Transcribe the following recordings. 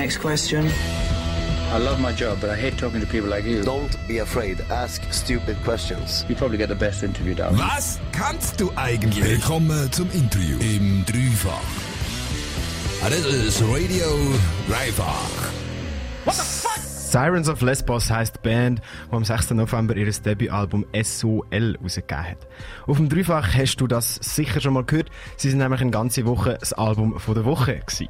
Next question. I love my job, but I hate talking to people like you. Don't be afraid. Ask stupid questions. You probably get the best interview down. Was kannst du eigentlich? Willkommen zum Interview im Dreifach. Ah, Das ist Radio Dreifach. Sirens of Lesbos heisst die Band, die am 6. November ihr Debütalbum SOL rausgegeben hat. Auf dem Dreifach hast du das sicher schon mal gehört. Sie sind nämlich eine ganze Woche das Album von der Woche gewesen.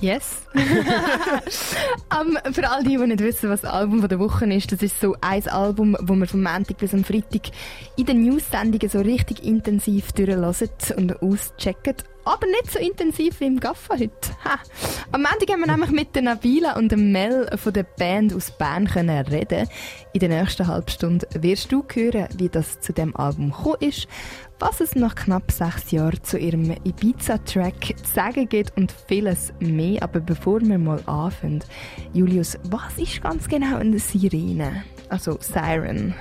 Yes. um, für all die, die nicht wissen, was das Album der Woche ist, das ist so ein Album, wo man vom Montag bis am Freitag in den News-Sendungen so richtig intensiv durchhört und auscheckt. Aber nicht so intensiv wie im Gaffa heute. Ha. Am Montag haben wir nämlich mit der Nabila und dem Mel von der Band aus Bern können reden. In der nächsten halben Stunde wirst du hören, wie das zu dem Album gekommen ist, was es nach knapp sechs Jahren zu ihrem Ibiza-Track zu sagen gibt und vieles mehr. Aber bevor wir mal anfangen, Julius, was ist ganz genau eine Sirene? Also Siren.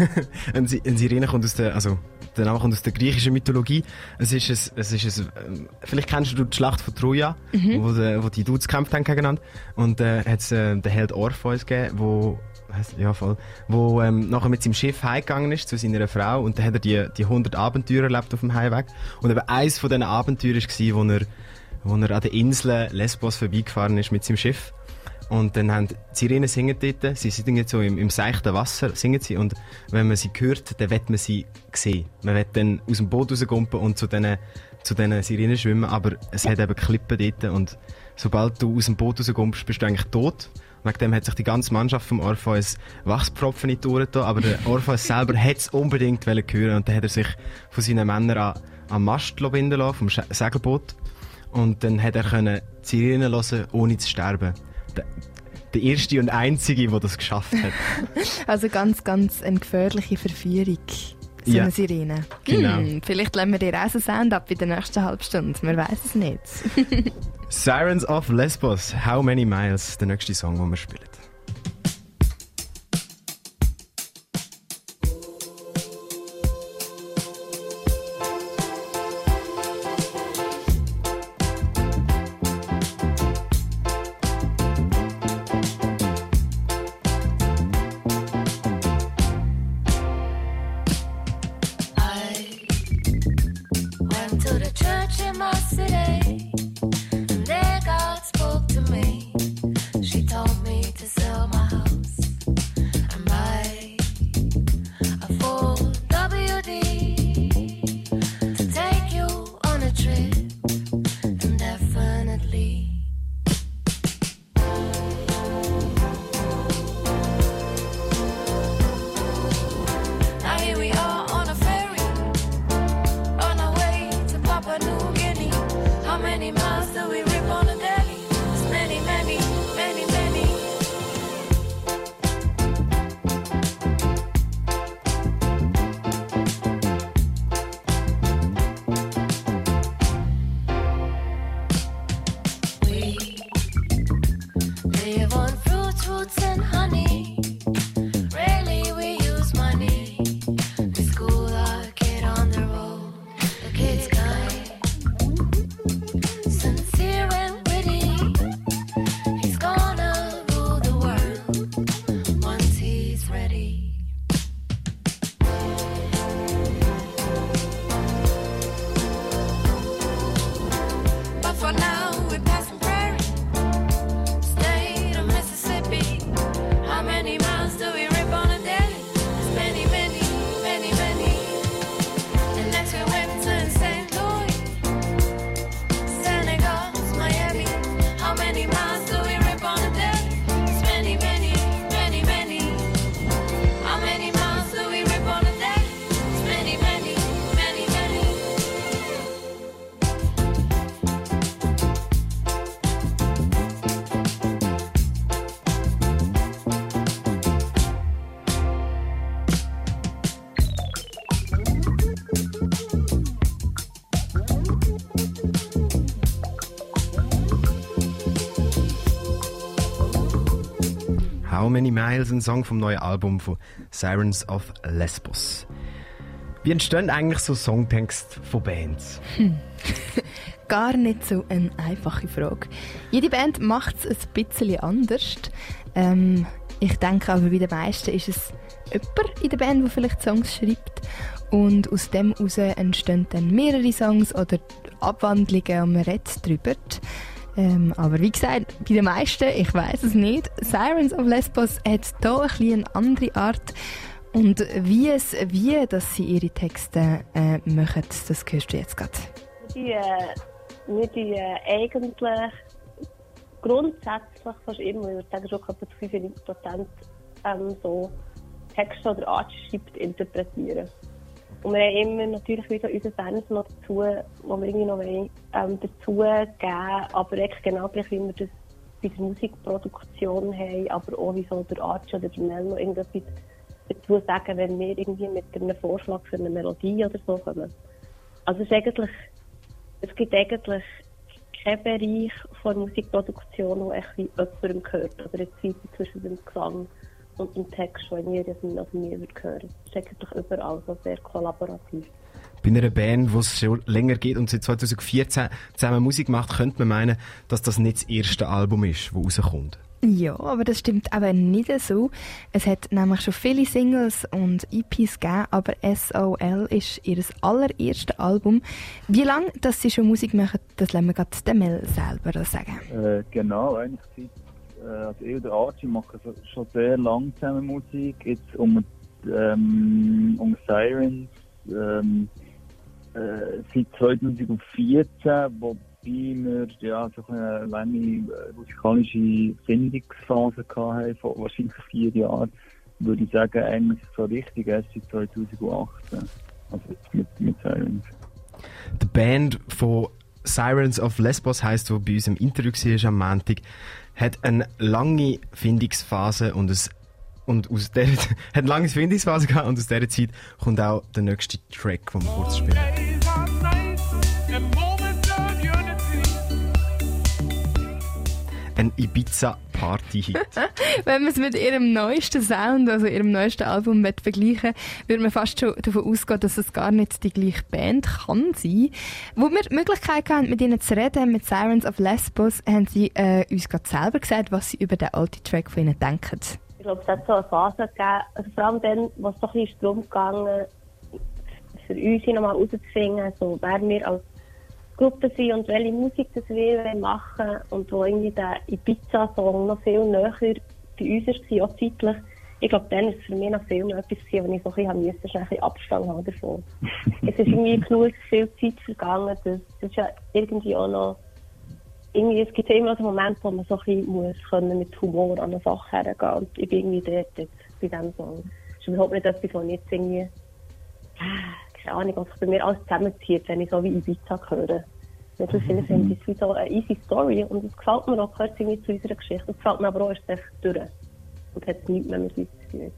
eine Sirene kommt aus der, also, der Name kommt aus der griechischen Mythologie. Es ist ein, es ist ein, ähm, vielleicht kennst du die Schlacht von Troja, wo, de, wo die Dudes gekämpft haben gegeneinander. Und, äh, hat es, äh, den Held Orpheus gegeben, wo, ja, voll, wo, ähm, nachher mit seinem Schiff heimgegangen ist zu seiner Frau. Und dann hat er die, die 100 Abenteuer erlebt auf dem Heimweg. Und eben eins von diesen Abenteuern war, wo er, wo er an der Insel Lesbos vorbeigefahren ist mit seinem Schiff. Und dann haben die Sirenen singen dort, sie singen so im, im seichten Wasser, singen sie. Und wenn man sie hört, dann wird man sie sehen. Man wird dann aus dem Boot rausgumpen und zu diesen, zu diesen Sirenen schwimmen, aber es hat eben Klippen dort und sobald du aus dem Boot rausgumpst, bist du eigentlich tot. Wegen dem hat sich die ganze Mannschaft vom Orpheus Wachspropfen in die Ohren getan, aber der Orpheus selber hat es unbedingt hören und dann hat er sich von seinen Männern an, am Mast binden lassen, vom Segelboot. Und dann hat er können Sirenen hören, ohne zu sterben. Der, erste und einzige, der das geschafft hat. Also ganz, ganz eine gefährliche Verführung. So Ja. eine Sirene. Genau. Hm, vielleicht lassen wir dir auch ein Sound-up in der nächsten halben Stunde. Man weiß es nicht. Sirens of Lesbos, How Many Miles, der nächste Song, den wir spielen. Many Miles, ein Song vom neuen Album von Sirens of Lesbos. Wie entstehen eigentlich so Songtexte von Bands? gar nicht so eine einfache Frage. Jede Band macht es ein bisschen anders. Ähm, ich denke aber bei den meisten ist es jemand in der Band, der vielleicht Songs schreibt. Und aus dem heraus entstehen dann mehrere Songs oder Abwandlungen und man redet darüber. Ähm, aber wie gesagt, bei den meisten, ich weiß es nicht, Sirens of Lesbos hat hier ein bisschen eine andere Art. Und wie, es, wie dass sie ihre Texte äh, machen, das hörst du jetzt gerade. die, äh, wir die äh, eigentlich grundsätzlich fast immer, ich würde sagen schon etwa zu 95 Prozent ähm, so Texte oder Art schreibt, interpretieren. Und wir haben immer natürlich wieder unsere Fans noch dazu, wo wir irgendwie noch wollen, ähm, dazu geben, aber echt genau gleich, wie wir das bei der Musikproduktion haben, aber auch wie so der Arch oder der Mel noch irgendetwas dazu sagen, wenn wir irgendwie mit einem Vorschlag für eine Melodie oder so kommen. Also es ist eigentlich es gibt eigentlich keinen Bereich von Musikproduktion, wo echt jemandem gehört. Oder Zeit zwischen dem Gesang und dem Text, das nicht auf mir hören. Es ist eigentlich überall so sehr kollaborativ. Bei einer Band, die es schon länger geht und seit 2014 zusammen Musik macht, könnte man meinen, dass das nicht das erste Album ist, das rauskommt. Ja, aber das stimmt aber nicht so. Es hat nämlich schon viele Singles und EPs gegeben, aber SOL ist ihr allererstes Album. Wie lange dass sie schon Musik machen, das lassen wir gerade den Mel selber sagen. Äh, genau, eigentlich seit, also ich und Archie machen schon sehr lange zusammen Musik. Jetzt um, ähm, um Sirens ähm, äh, seit 2014, wobei wir ja, so eine lange äh, musikalische Findungsphase hatten, von wahrscheinlich vier Jahren, würde ich sagen, eigentlich so richtig erst seit 2018. Also mit, mit Sirens. Die Band von Sirens of Lesbos heisst, wo bei uns im Interview war am Montag, hat eine lange Findungsphase und es und aus der hat eine lange Findungsphase gehabt und aus dieser Zeit kommt auch der nächste Track, den wir kurz spielen. Ein Ibiza-Party-Hit. Wenn man es mit ihrem neuesten Sound, also ihrem neuesten Album mit vergleichen, würde man fast schon davon ausgehen, dass es gar nicht die gleiche Band kann sein. Wo wir die Möglichkeit hatten, mit ihnen zu reden, mit Sirens of Lesbos, haben sie äh, uns gerade selber gesagt, was sie über den alten Track von ihnen denken. Ich glaube, es hat so eine Phase gegeben, also vor allem dann, wo es so ein bisschen darum gegangen für uns nochmal rauszufinden, so, wer wir als Gruppe sind und welche Musik das wir machen und wo irgendwie der Ibiza-Song noch viel näher bei uns war, auch zeitlich. Ich glaube, dann ist es für mich noch viel mehr etwas wo ich so ein bisschen schnell ein bisschen Abstand haben davon. es ist irgendwie genug viel Zeit vergangen, das, das ist ja irgendwie auch noch irgendwie, es gibt ja immer so Momente, wo man so ein bisschen muss können mit Humor an eine Sache hergehen und ich bin irgendwie dort jetzt bei diesem Song. Es ist überhaupt nicht etwas, was ich jetzt irgendwie, keine Ahnung, was bei mir alles zusammenzieht, wenn ich so wie Ibiza höre. Natürlich viele finden es wie so eine easy Story und es gefällt mir auch, gehört irgendwie zu unserer Geschichte. Es gefällt mir aber auch, echt durch und hat nichts mehr mit uns zu tun.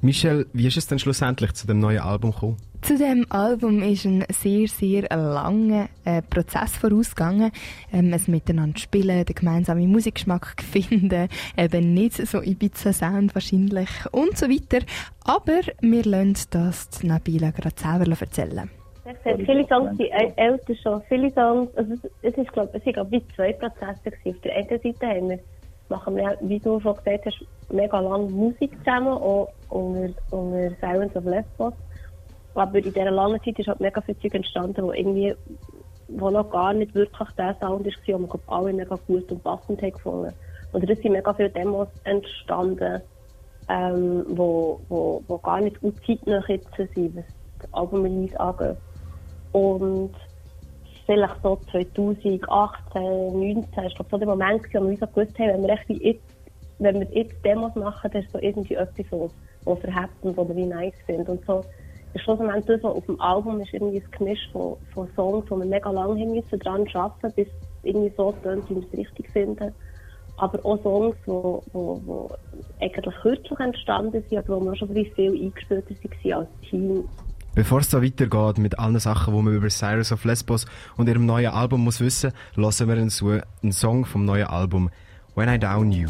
Michelle, wie ist es denn schlussendlich zu dem neuen Album gekommen? Zu dem Album ist ein sehr, sehr langer äh, Prozess vorausgegangen. Ähm, es miteinander spielen, den gemeinsamen Musikgeschmack finden, eben nicht so Ibiza-Sound wahrscheinlich und so weiter. Aber wir lassen das die Nabila gerade selber erzählen. Es hat viele Songs, die äl- älter schon, viele Songs, also es, es ist, glaube ich, es sind, glaub ich, wie zwei Prozesse gewesen. Auf der einen Seite haben wir, machen wir, wie du schon gesagt hast, mega lange Musik zusammen, auch unter, Silence of Lesbos. Aber in dieser langen Zeit ist halt mega viel Zeug entstanden, wo irgendwie, wo noch gar nicht wirklich der Sound ist, den wir, alle mega gut und passend haben gefunden. Oder es sind mega viele Demos entstanden, ähm, wo, wo, wo gar nicht gut zeitnah sind, was das Album-Release angeht. Und vielleicht so 2018, 2019, ist glaube so der Moment, wo wir uns gewusst haben, wenn wir, echt jetzt, wenn wir jetzt Demos machen, dann ist so irgendwie etwas, was, was verhebt und was wir nice finden. Und so ist schlussendlich das, was auf dem Album ist, irgendwie ein Gemisch von, von Songs, wo wir mega lange haben müssen dran arbeiten, bis irgendwie so tönt, wie wir es richtig finden. Aber auch Songs, die wo, wo, wo eigentlich kürzlich entstanden sind, aber wo wir schon viel eingespielter waren als Team. Bevor es so weitergeht mit allen Sachen, die man über Cyrus of Lesbos und ihrem neuen Album muss wissen, hören wir einen Song vom neuen Album When I Down You.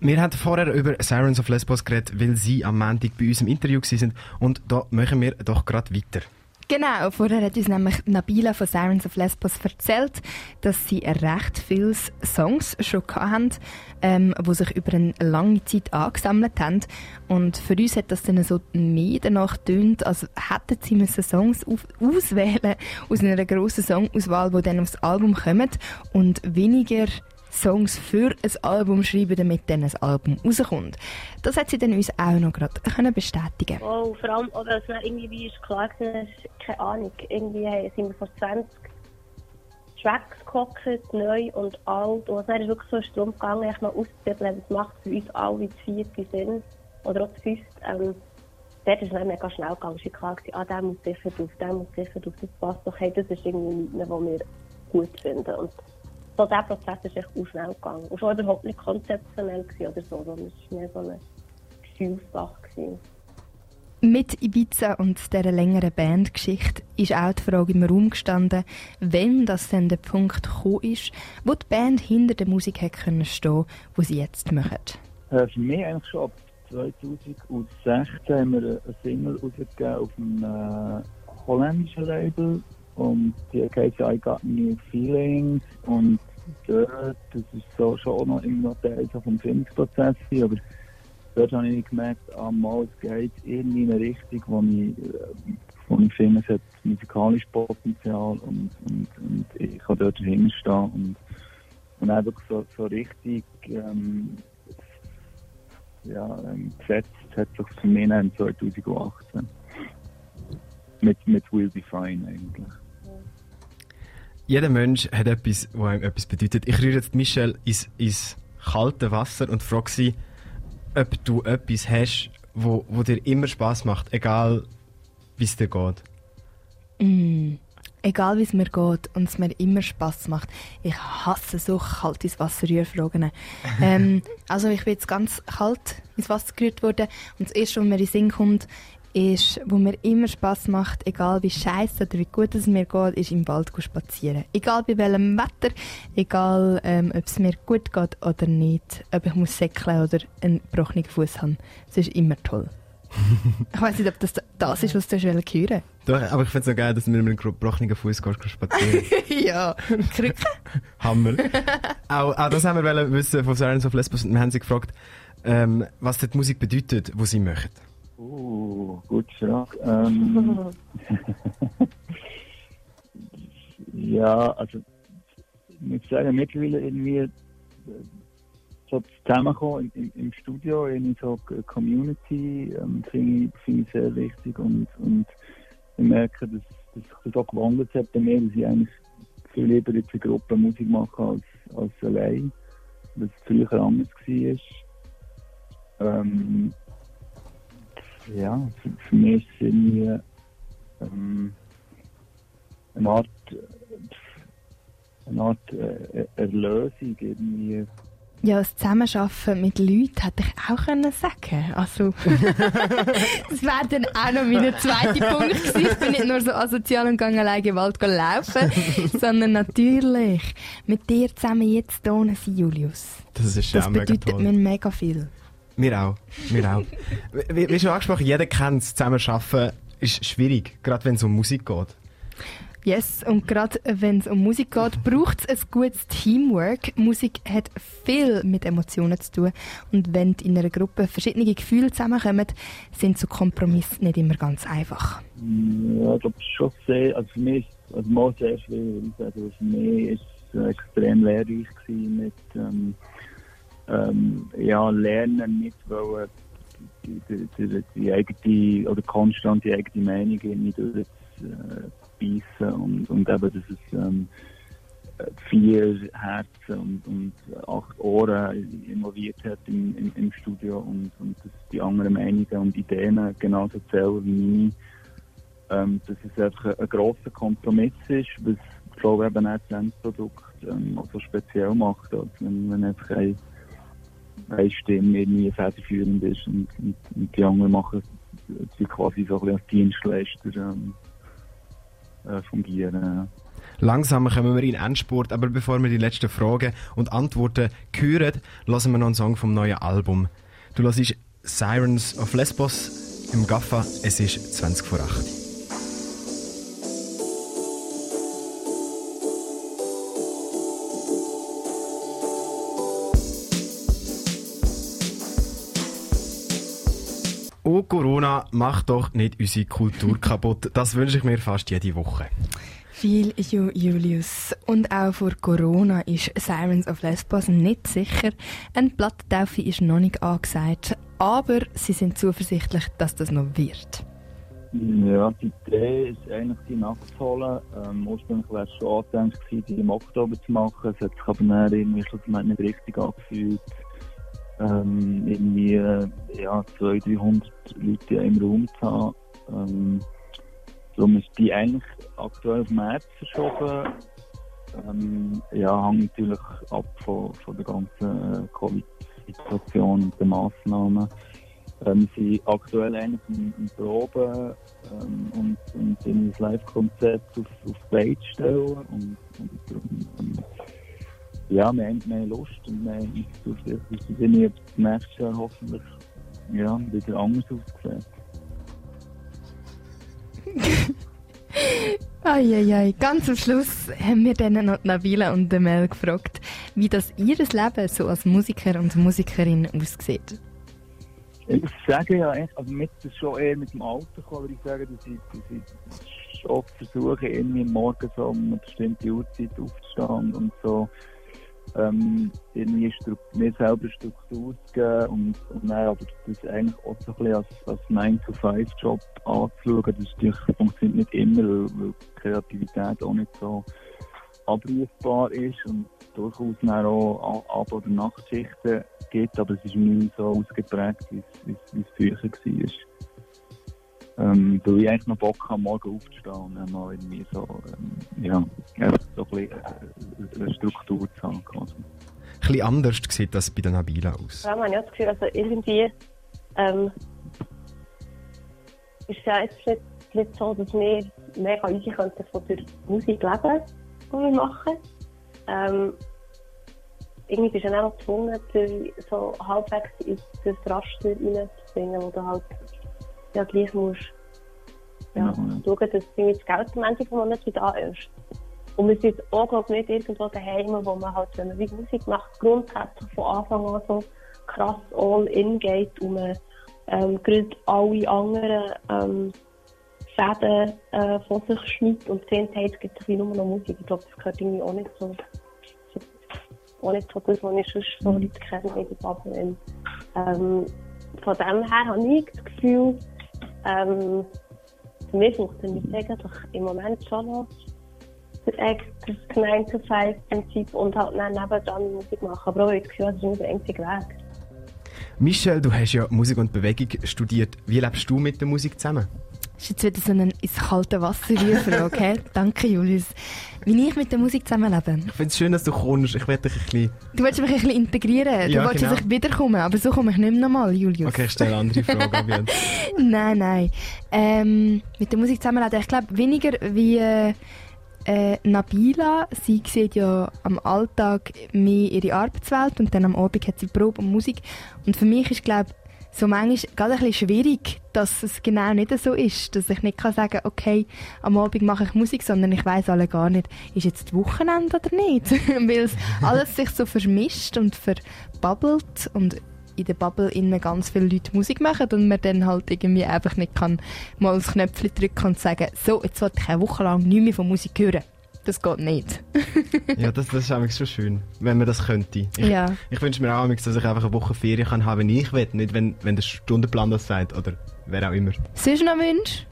Wir haben vorher über Sirens of Lesbos geredet, weil sie am Montag bei uns im Interview waren. Und da machen wir doch gerade weiter. Genau, vorher hat uns nämlich Nabila von Sirens of Lesbos erzählt, dass sie recht viele Songs schon hatten, ähm, die sich über eine lange Zeit angesammelt haben. Und für uns hat das dann so mehr danach getönt, als hätten sie müssen Songs auf auswählen aus einer grossen Songauswahl, die dann aufs Album kommen und weniger Songs für ein Album schreiben, damit dann ein Album rauskommt. Das hat sie dann uns auch noch gerade können bestätigen Oh, vor allem, oder es dann irgendwie wie ist klar gewesen, keine Ahnung, irgendwie sind wir vor 20 Tracks gehockt, neu und alt. Und es ist wirklich so darum gegangen, echt mal auszuprobieren, was macht für uns alle die vierte Sinn. Oder auch die fünfte. Ähm, dort ist es dann mega schnell gegangen. Es war klar, ah, der muss sicher drauf, der muss sicher drauf, das passt doch. Hey, das ist irgendwie nichts, was wir gut finden. Und so dieser Prozess ist echt auch schnell gegangen. Und schon überhaupt nicht konzeptionell oder so, sondern es war mehr so eine Gefühlssache. Gewesen. Mit Ibiza und dieser längeren Bandgeschichte ist auch die Frage im Raum gestanden, wenn das dann der Punkt gekommen ist, wo die Band hinter der Musik hätte können stehen, wo sie jetzt machen. Äh, für mich eigentlich schon ab 2016 haben wir eine Single rausgegeben auf einem äh, holländischen Label und die heisst I Got New Feelings und dort, das ist so schon noch irgendwo Teil vom Findungsprozess aber dort habe ich gemerkt, ah, mal, es geht in eine Richtung, wo ich, äh, wo ich finde, es hat musikalisches Potenzial und, und, und ich kann dort dahinter stehen und, und einfach so, so richtig ähm, ja, ähm, gesetzt hat sich für mich dann 2018. Mit, mit Will Be Fine eigentlich. Jeder Mensch hat etwas, was ihm etwas bedeutet. Ich rühre jetzt Michelle ins, ins kalte Wasser und frage sie, ob du etwas hast, wo, wo dir immer Spaß macht, egal wie es dir geht. Mm. Egal wie es mir geht und es mir immer Spass macht. Ich hasse so kalt ins Wasser rührfragen. ähm, also ich bin jetzt ganz kalt ins Wasser gerührt worden und das erste, was mir in den Sinn kommt, ist, wo mir immer Spass macht, egal wie scheiße oder wie gut es mir geht, ist im Wald spazieren. Egal bei welchem Wetter, egal ähm, ob es mir gut geht oder nicht, ob ich muss säckeln oder einen gebrochenen Fuß habe. Es ist immer toll. ich weiß nicht, ob das das ist, was du hören hören Doch, aber ich finde es so geil, dass du mit einem gebrochenen Fuß spazieren. Ja, Krücke. Hammer. auch, auch das haben wir wissen von Sirens of Lesbos und wir haben sie gefragt, ähm, was die Musik bedeutet, die sie machen. Uh, gute Frage. Ähm, ja, also ich sagen, mittlerweile irgendwie äh, so Zusammenkommen im, im, im Studio, irgendwie so Community, ähm, finde ich, finde ich sehr wichtig und, und ich merke, dass, dass sich das auch gewandelt hat bei mir, dass ich eigentlich viel lieber jetzt in Gruppe Musik mache als, als allein, dass es früher anders war. Ähm, ja, für, für mich ist es irgendwie ähm, eine Art, eine Art äh, Erlösung irgendwie. Ja, das Zusammenarbeiten mit Leuten hätte ich auch können sagen Also, das wäre dann auch noch mein zweiter Punkt gewesen. Ich bin nicht nur so asozial und gehe alleine im Wald laufen, sondern natürlich mit dir zusammen jetzt hier sein, Julius. Das ist ja Das auch mega bedeutet toll. mir mega viel. Wir auch. Wir auch. wie, wie schon angesprochen, jeder kennt es, zusammen arbeiten ist schwierig, gerade wenn es um Musik geht. Yes, und gerade wenn es um Musik geht, braucht es ein gutes Teamwork. Musik hat viel mit Emotionen zu tun. Und wenn in einer Gruppe verschiedene Gefühle zusammenkommen, sind so Kompromisse nicht immer ganz einfach. Ja, ich glaube schon sehr, also für mich ist also mal sehr schwierig. Also für mich ist es extrem lehrreich gewesen mit ähm, ähm, ja, Lernen, nicht wollen die, die, die, die eigene oder konstant die eigene Meinung irgendwie durchbeissen und, und eben, dass es ähm, vier Herzen und, und acht Ohren involviert hat im, im, im Studio und, und dass die anderen Meinungen und Ideen genauso zählen wie meine. Ähm, dass es einfach ein, ein grosser Kompromiss ist, was ich glaube eben auch das Endprodukt ähm, so speziell macht, als wenn, wenn einfach ein, eine Stimme irgendwie federführend ist und, und, und die anderen machen sie quasi so ein bisschen als Dienstleister ähm, äh, fungieren. Langsam kommen wir in den Endspurt, aber bevor wir die letzten Fragen und Antworten hören, lassen wir noch einen Song vom neuen Album. Du hörst Sirens of Lesbos im Gaffa, es ist 20 vor 8. Corona, mach doch nicht unsere Kultur kaputt. Das wünsche ich mir fast jede Woche. Viel Ju Julius. Und auch vor Corona ist Sirens of Lesbos nicht sicher. Eine Plattentaufe ist noch nicht angesagt. Aber sie sind zuversichtlich, dass das noch wird. Ja, die Idee ist eigentlich, die nachzuholen. Ähm, ursprünglich wäre es schon angedenkt gewesen, die im Oktober zu machen. Es hat sich aber dann irgendwie schlussendlich nicht richtig angefühlt. Ähm, irgendwie, äh, ja, 200, 300 Leute im Raum zu haben. Ähm, darum ist die eigentlich aktuell auf März verschoben. Ähm, ja, hängt natürlich ab von, von der ganzen äh, Covid-Situation und den Massnahmen. Ähm, sind aktuell eigentlich im, im Proben ähm, und, und in das Live-Konzept auf, auf Beine stellen. Und, und, und, und ja, wir haben mehr Lust und wir haben zuversichtlich, dass es irgendwie nächstes Jahr hoffentlich ja, wieder anders aussieht. Eieiei, ganz am Schluss haben wir dann noch Nabila und den Mel gefragt, wie das ihr Leben so als Musiker und Musikerin aussieht. Ich muss sagen, ja, echt, also mit, schon eher mit dem Alter würde ich sagen, dass ich, dass ich schon versuche, irgendwie morgens so um eine bestimmte Uhrzeit aufzustehen und so ähm, irgendwie mir selber Struktur zu geben und, und dann aber das eigentlich auch so ein bisschen als, als 9-to-5-Job anzuschauen. Das natürlich, funktioniert nicht immer, weil, Kreativität auch nicht so abrufbar ist und durchaus dann auch Ab- oder Nachtschichten gibt, aber es ist nicht so ausgeprägt, wie es- wie es wie es früher war. Ähm, weil ich eigentlich noch Bock habe, morgen aufzustehen und dann mal irgendwie so, ähm, ja, einfach so ein bisschen äh, eine Struktur zu haben. Quasi. Ein bisschen anders sieht das bei der Nabila aus. Vor allem habe ich auch das Gefühl, also irgendwie ähm, ist es ja jetzt nicht, nicht so, dass wir mega easy könnten von der Musik leben, die wir machen. Ähm, irgendwie bist du dann auch gezwungen, so halbwegs in das Raster reinzubringen, wo du halt ja, gleich musst ja, Ja. schauen, dass das Geld am Ende des Monats wieder da ist. Und wir sind auch glaub, nicht irgendwo daheim, wo man halt, wenn man wie Musik macht, grundsätzlich von Anfang an so krass all in geht und man ähm, gerade alle anderen ähm, Fäden äh, von sich schneidet und sehen, hey, es gibt ein nur noch Musik. Ich glaube, das gehört irgendwie auch nicht so. Auch nicht so das, was ich sonst so Leute kenne Bubble. Ähm, von dem her habe ich das Gefühl, ähm, für mich funktioniert es eigentlich im Moment schon noch das 9-to-5-Prinzip und halt dann nebendran Musik machen. Aber auch ich habe das ist nicht der einzige Weg. Michelle, du hast ja Musik und Bewegung studiert. Wie lebst du mit der Musik zusammen? Das ist jetzt wieder so eine ins kalte Wasser Frage, hä? Danke, Julius. Wie ich mit der Musik zusammenlebe. Ich finde es schön, dass du kommst. Ich werde dich ein bisschen... Du willst mich ein bisschen integrieren. Ja, du willst, genau. dass ich wiederkomme, aber so komme ich nicht mehr nochmal, Julius. Okay, ich stelle andere Fragen. Nein, nein. Ähm, mit der Musik zusammenleben, ich glaube weniger wie äh, äh, Nabila. Sie sieht ja am Alltag mehr ihre Arbeitswelt und dann am Abend hat sie Probe und Musik. Und für mich ist, glaube so manchmal gerade ein schwierig, dass es genau nicht so ist, dass ich nicht kann sagen, okay, am Abend mache ich Musik, sondern ich weiß alle gar nicht, ist jetzt Wochenende oder nicht, weil es alles sich so vermischt und verbabbelt und in der Bubble innen ganz viele Leute Musik machen und man dann halt irgendwie einfach nicht kann mal das Knöpfchen drücken und sagen, so, jetzt will ich eine Woche lang nicht mehr von Musik hören. Das geht nicht. Ja, das, das ist eigentlich schon schön, wenn man das könnte. Ich, Ja. ich wünsche mir auch, dass ich einfach eine Woche Ferien kann haben, wenn ich will, nicht wenn, wenn der Stundenplan das sagt oder wer auch immer. Sonst noch Wünsche?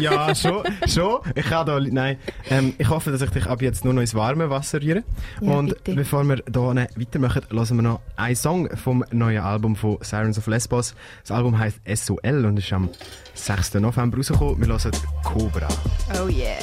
Ja, schon, schon. Ich kann da, nein. Ähm, ich hoffe, dass ich dich ab jetzt nur noch ins warme Wasser rühre. Ja, Und bitte. bevor wir hier weitermachen, hören wir noch einen Song vom neuen Album von Sirens of Lesbos. Das Album heißt SOL und ist am 6. November rausgekommen. Wir hören Cobra. Oh yeah.